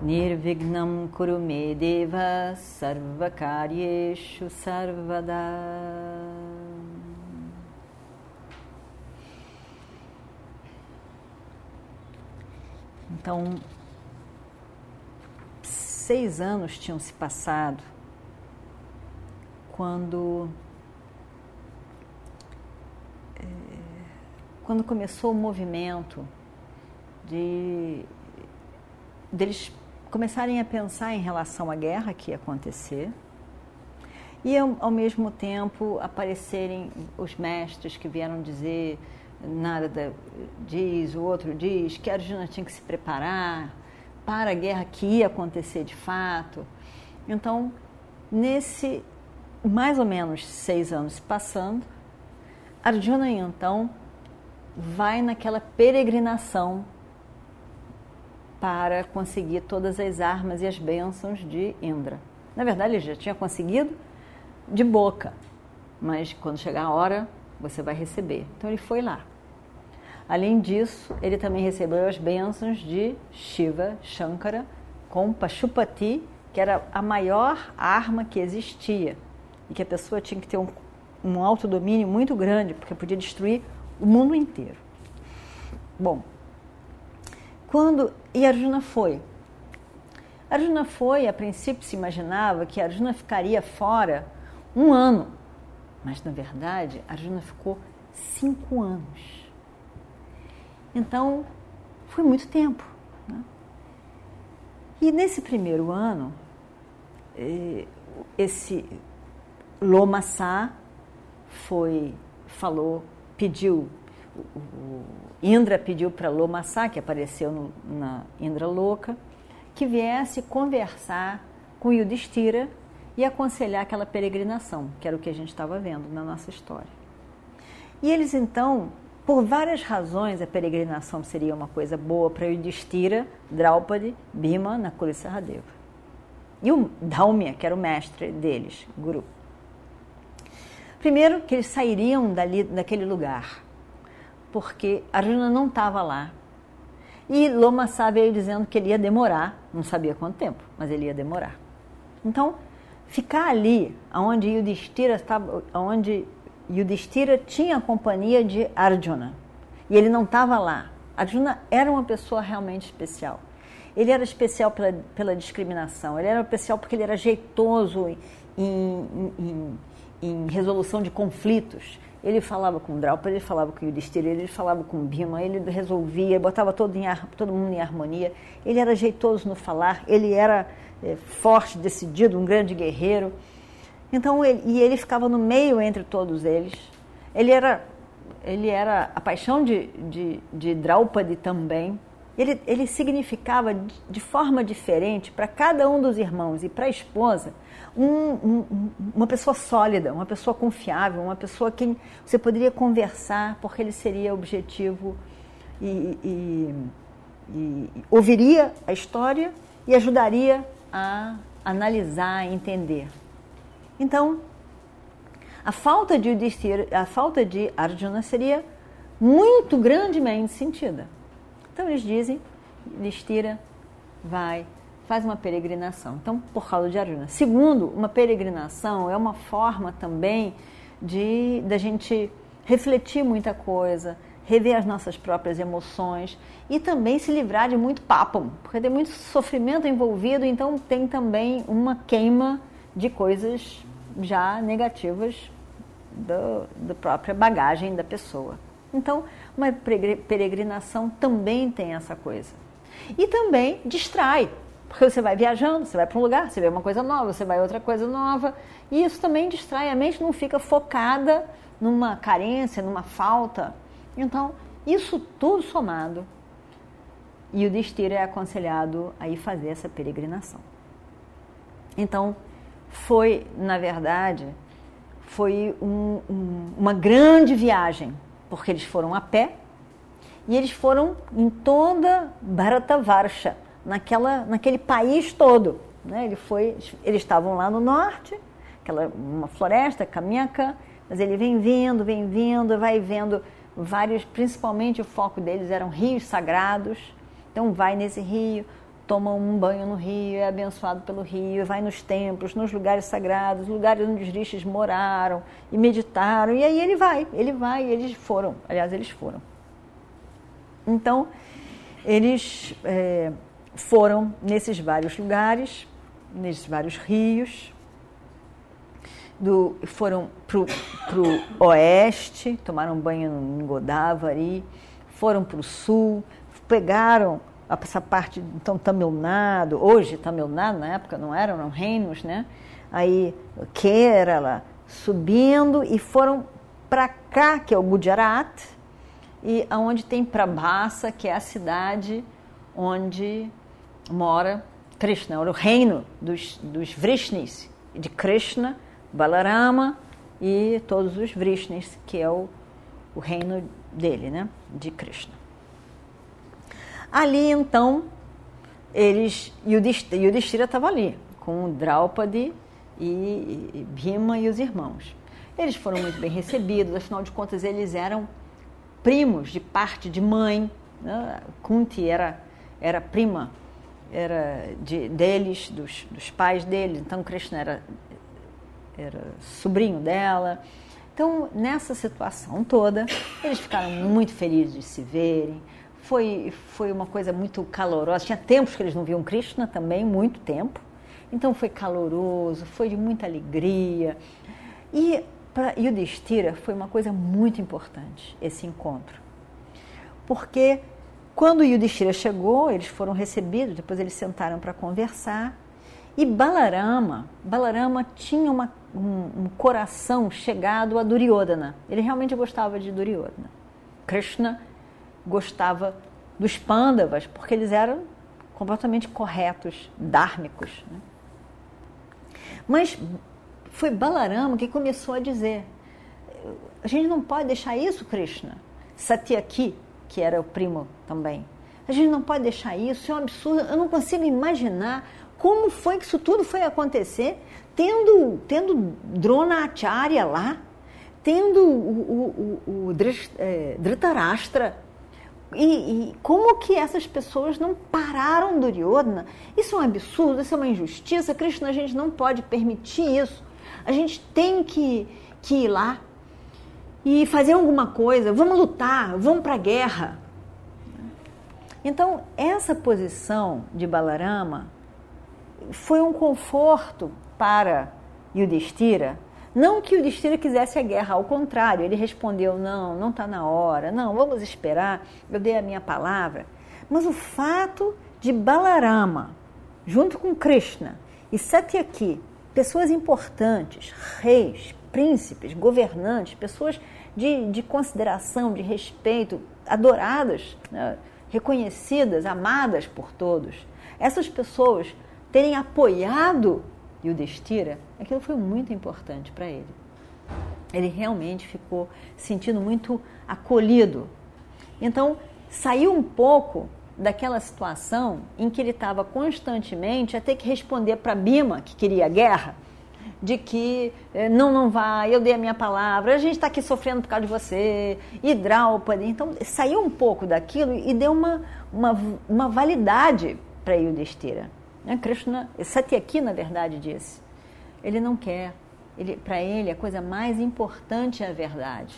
Nirvignam Kurumedeva Sarvakaryeshu Sarvada. Então, seis anos tinham se passado quando é, quando começou o movimento de deles começarem a pensar em relação à guerra que ia acontecer e ao, mesmo tempo aparecerem os mestres que vieram dizer nada diz, o outro diz, que a Arjuna tinha que se preparar para a guerra que ia acontecer de fato. Então, nesse mais ou menos seis anos passando, Arjuna então vai naquela peregrinação para conseguir todas as armas e as bênçãos de Indra. Na verdade, ele já tinha conseguido de boca, mas quando chegar a hora, você vai receber. Então ele foi lá. Além disso, ele também recebeu as bênçãos de Shiva, Shankara, com Pashupati, que era a maior arma que existia e que a pessoa tinha que ter um, um autodomínio muito grande, porque podia destruir o mundo inteiro. Bom, quando. E Arjuna foi. Arjuna foi, a princípio se imaginava que Arjuna ficaria fora um ano, mas na verdade Arjuna ficou cinco anos. Então, foi muito tempo. Né? E nesse primeiro ano, eh, esse Lomassá foi, falou, pediu, o Indra pediu para Lomassá, que apareceu no, na Indra Louca, que viesse conversar com Yudhishthira e aconselhar aquela peregrinação, que era o que a gente estava vendo na nossa história. E eles então por várias razões, a peregrinação seria uma coisa boa para Yudhishthira, Draupadi, Bhima, Nakula e Saradeva. E o Dhaumya, que era o mestre deles, Guru. Primeiro, que eles sairiam dali, daquele lugar, porque Arjuna não estava lá. E Lomassa veio dizendo que ele ia demorar, não sabia quanto tempo, mas ele ia demorar. Então, ficar ali, onde Yudhishthira estava, onde Yudhishthira tinha a companhia de Arjuna e ele não estava lá. Arjuna era uma pessoa realmente especial. Ele era especial pela, pela discriminação, ele era especial porque ele era jeitoso em, em, em, em resolução de conflitos. Ele falava com Draupadi, ele falava com Yudhishthira, ele falava com Bhima, ele resolvia, botava todo, em, todo mundo em harmonia. Ele era jeitoso no falar, ele era é, forte, decidido, um grande guerreiro. Então, ele, e ele ficava no meio entre todos eles. Ele era, ele era a paixão de, de, de Draupadi também. Ele, ele significava de forma diferente para cada um dos irmãos e para a esposa um, um, uma pessoa sólida, uma pessoa confiável, uma pessoa que você poderia conversar porque ele seria objetivo e, e, e ouviria a história e ajudaria a analisar, entender. Então, a falta de a falta de Arjuna seria muito grandemente sentida. Então eles dizem, Yudhishthira vai, faz uma peregrinação. Então, por causa de Arjuna. Segundo, uma peregrinação é uma forma também de da gente refletir muita coisa, rever as nossas próprias emoções e também se livrar de muito papo, porque tem muito sofrimento envolvido, então tem também uma queima de coisas já negativas do, da própria bagagem da pessoa. Então, uma peregrinação também tem essa coisa. E também distrai, porque você vai viajando, você vai para um lugar, você vê uma coisa nova, você vai outra coisa nova, e isso também distrai, a mente não fica focada numa carência, numa falta. Então, isso tudo somado, e o destino é aconselhado a ir fazer essa peregrinação. Então, foi, na verdade, foi um, um, uma grande viagem, porque eles foram a pé e eles foram em toda Bharatavarsha, naquela, naquele país todo. Né? Ele foi, eles estavam lá no norte, aquela uma floresta, Kamyaka, mas ele vem vindo, vem vindo, vai vendo vários, principalmente o foco deles eram rios sagrados. Então vai nesse rio, toma um banho no rio, é abençoado pelo rio, vai nos templos, nos lugares sagrados, lugares onde os rishis moraram e meditaram. E aí ele vai, ele vai, eles foram. Aliás, eles foram. Então, eles é, foram nesses vários lugares, nesses vários rios, do, foram para o oeste, tomaram banho em Godavari, foram para o sul, pegaram essa parte, então, Tamil Nadu, hoje Tamil Nadu, na época não eram, eram reinos, né? Aí Kerala, subindo e foram para cá, que é o Gujarat, e aonde tem Prabhasa, que é a cidade onde mora Krishna, o reino dos, dos Vrishnis, de Krishna, Balarama e todos os Vrishnis, que é o, o reino dele, né, de Krishna. Ali então, eles, Yudhishthira estava ali, com Draupadi e, e Bhima e os irmãos. Eles foram muito bem recebidos, afinal de contas eles eram primos de parte de mãe. Né? Kunti era, era prima era de, deles, dos, dos pais deles, então Krishna era, era sobrinho dela. Então, nessa situação toda, eles ficaram muito felizes de se verem. Foi, foi uma coisa muito calorosa. Tinha tempos que eles não viam Krishna também, muito tempo. Então foi caloroso, foi de muita alegria. E para Yudhishthira foi uma coisa muito importante esse encontro. Porque quando Yudhishthira chegou, eles foram recebidos, depois eles sentaram para conversar. E Balarama, Balarama tinha uma, um, um, coração chegado a Duryodhana. Ele realmente gostava de Duryodhana. Krishna gostava dos Pandavas, porque eles eram completamente corretos, dármicos. Né? Mas foi Balarama que começou a dizer: a gente não pode deixar isso, Krishna. Satyaki, que era o primo também. A gente não pode deixar isso, é um absurdo. Eu não consigo imaginar como foi que isso tudo foi acontecer, tendo, tendo Drona Acharya lá, tendo o, o, o, o Dhritarashtra. E, e, como que essas pessoas não pararam Duryodhana? Isso é um absurdo, isso é uma injustiça. Krishna, a gente não pode permitir isso. A gente tem que, que ir lá e fazer alguma coisa. Vamos lutar, vamos para a guerra. Então, essa posição de Balarama foi um conforto para Yudhishthira. Não que Yudhishthira quisesse a guerra, ao contrário, ele respondeu: não, não está na hora, não, vamos esperar, eu dei a minha palavra. Mas o fato de Balarama, junto com Krishna e Satyaki, pessoas importantes, reis, príncipes, governantes, pessoas de, de consideração, de respeito, adoradas, né, reconhecidas, amadas por todos. Essas pessoas terem apoiado Yudhishthira, aquilo foi muito importante para ele. Ele realmente ficou sentindo muito acolhido. Então, saiu um pouco daquela situação em que ele estava constantemente a ter que responder para Bima, que queria guerra, de que eh, não, não vai, eu dei a minha palavra, a gente está aqui sofrendo por causa de você, e Draupadi. Então, saiu um pouco daquilo e deu uma, uma, uma validade para Yudhishthira. Né? Krishna, Satyaki, na verdade, disse, ele não quer, ele, para ele a coisa mais importante é a verdade.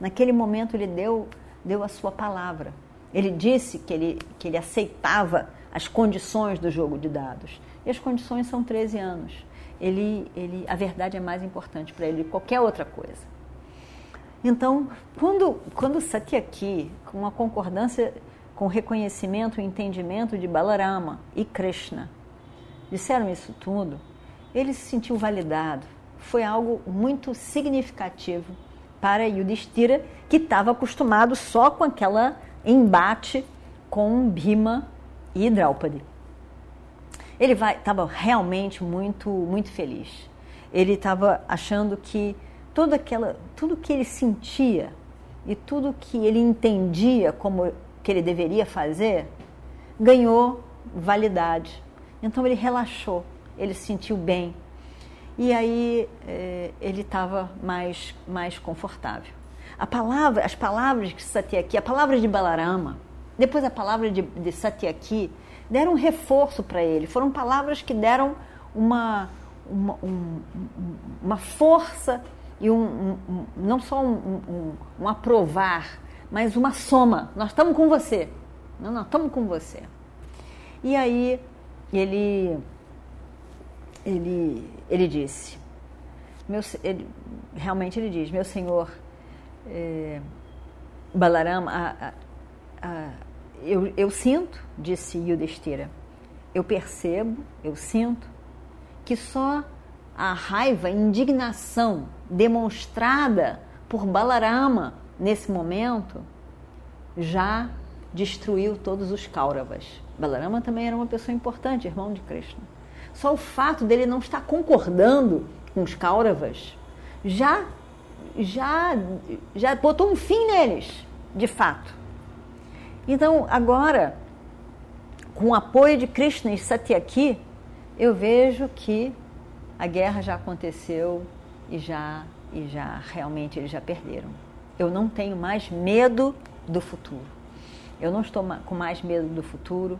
Naquele momento ele deu, deu a sua palavra. Ele disse que ele, que ele aceitava as condições do jogo de dados. E as condições são 13 anos. Ele, ele, a verdade é mais importante para ele do que qualquer outra coisa. Então, quando, quando Satyaki, com a concordância, com reconhecimento e entendimento de Balarama e Krishna, disseram isso tudo, ele se sentiu validado. Foi algo muito significativo para Yudhishthira, que estava acostumado só com aquela embate com Bhima e Draupadi. Ele estava realmente muito, muito feliz. Ele estava achando que toda aquela, tudo que ele sentia e tudo que ele entendia como que ele deveria fazer ganhou validade. Então ele relaxou, ele se sentiu bem e aí eh, ele estava mais mais confortável. A palavra, as palavras de Satyaki, a palavra de Balarama, depois a palavra de, de Satyaki, deram um reforço para ele. Foram palavras que deram uma, uma, um, uma força e um, um não só um, um, aprovar, mas uma soma. Nós estamos com você. Não, nós estamos com você. E aí ele, ele, ele disse, meu, ele, realmente ele diz, meu senhor é, Balarama, a, a, a, eu, eu sinto, disse Yudhishthira, eu percebo, eu sinto, que só a raiva, indignação demonstrada por Balarama nesse momento já destruiu todos os Kauravas. Balarama também era uma pessoa importante, irmão de Krishna. Só o fato dele não estar concordando com os Kauravas já já já botou um fim neles, de fato. Então, agora, com o apoio de Krishna e Satyaki, eu vejo que a guerra já aconteceu e já e já realmente eles já perderam. Eu não tenho mais medo do futuro. Eu não estou com mais medo do futuro.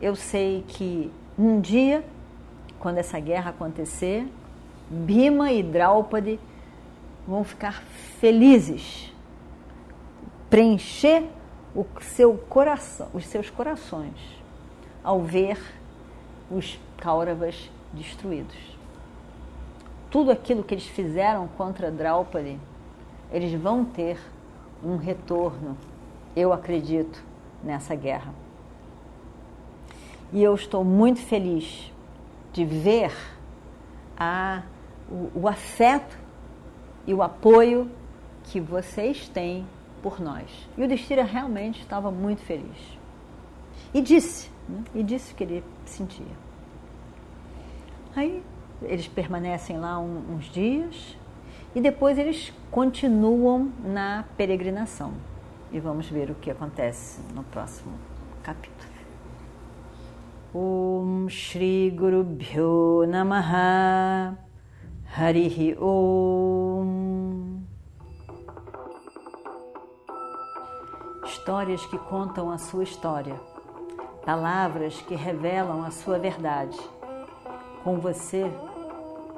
Eu sei que um dia, quando essa guerra acontecer, Bima e Draupadi vão ficar felizes, preencher o seu coração, os seus corações ao ver os Kauravas destruídos. Tudo aquilo que eles fizeram contra Draupadi, eles vão ter um retorno, eu acredito, nessa guerra. E eu estou muito feliz de ver a, o, o afeto e o apoio que vocês têm por nós. E o Destira realmente estava muito feliz. E disse, né? e disse que ele sentia. Aí eles permanecem lá um, uns dias e depois eles continuam na peregrinação. E vamos ver o que acontece no próximo capítulo. Om Shri Guru Bhyo Namaha Harihi Om Histórias que contam a sua história, palavras que revelam a sua verdade. Com você,